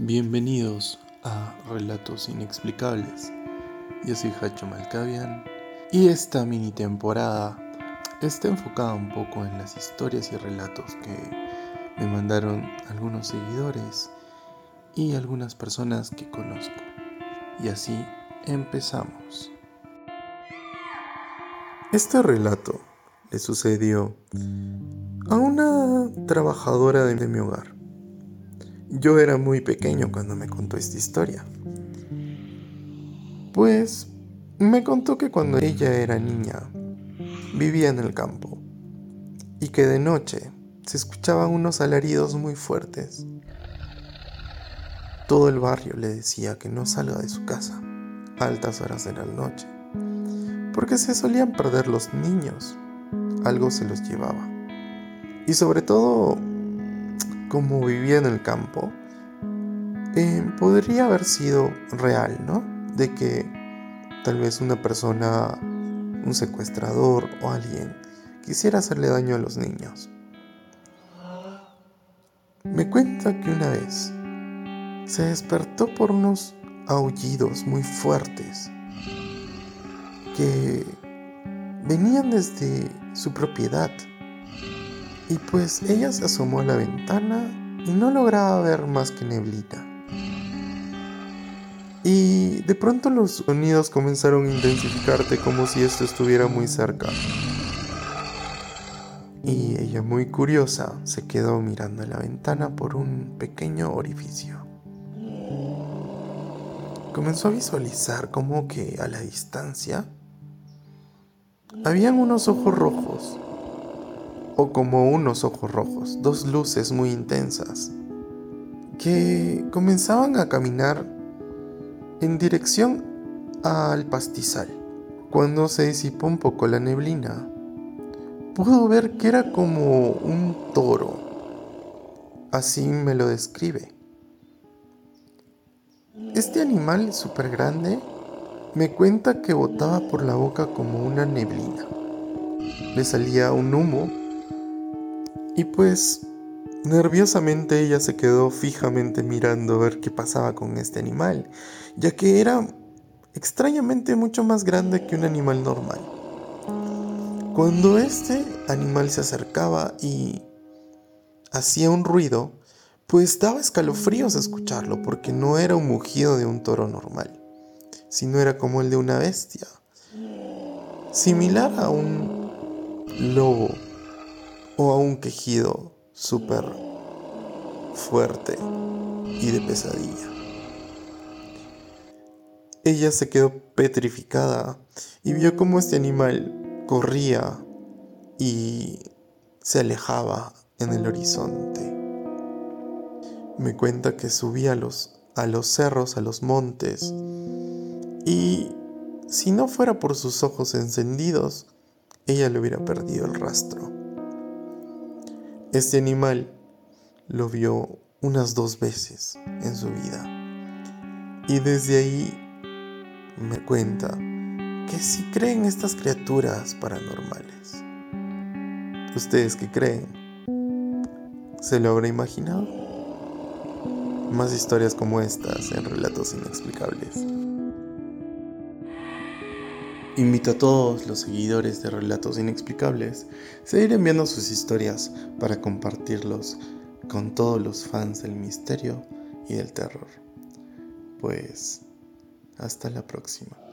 Bienvenidos a Relatos Inexplicables. Yo soy Hacho Malkavian y esta mini temporada está enfocada un poco en las historias y relatos que me mandaron algunos seguidores y algunas personas que conozco. Y así empezamos. Este relato le sucedió a una trabajadora de mi hogar. Yo era muy pequeño cuando me contó esta historia. Pues me contó que cuando ella era niña vivía en el campo y que de noche se escuchaban unos alaridos muy fuertes. Todo el barrio le decía que no salga de su casa a altas horas de la noche, porque se solían perder los niños, algo se los llevaba. Y sobre todo como vivía en el campo, eh, podría haber sido real, ¿no? De que tal vez una persona, un secuestrador o alguien quisiera hacerle daño a los niños. Me cuenta que una vez se despertó por unos aullidos muy fuertes que venían desde su propiedad y pues ella se asomó a la ventana y no lograba ver más que neblita. Y de pronto los sonidos comenzaron a intensificarse como si esto estuviera muy cerca. Y ella muy curiosa se quedó mirando a la ventana por un pequeño orificio. Comenzó a visualizar como que a la distancia habían unos ojos rojos o como unos ojos rojos, dos luces muy intensas, que comenzaban a caminar en dirección al pastizal. Cuando se disipó un poco la neblina, pudo ver que era como un toro. Así me lo describe. Este animal súper grande me cuenta que botaba por la boca como una neblina. Le salía un humo y pues nerviosamente ella se quedó fijamente mirando a ver qué pasaba con este animal, ya que era extrañamente mucho más grande que un animal normal. Cuando este animal se acercaba y hacía un ruido, pues daba escalofríos escucharlo, porque no era un mugido de un toro normal, sino era como el de una bestia, similar a un lobo o a un quejido súper fuerte y de pesadilla. Ella se quedó petrificada y vio cómo este animal corría y se alejaba en el horizonte. Me cuenta que subía a los, a los cerros, a los montes, y si no fuera por sus ojos encendidos, ella le hubiera perdido el rastro. Este animal lo vio unas dos veces en su vida. Y desde ahí me cuenta que si creen estas criaturas paranormales. ¿Ustedes qué creen? ¿Se lo habrá imaginado? Más historias como estas en relatos inexplicables. Invito a todos los seguidores de Relatos Inexplicables a seguir enviando sus historias para compartirlos con todos los fans del misterio y del terror. Pues, hasta la próxima.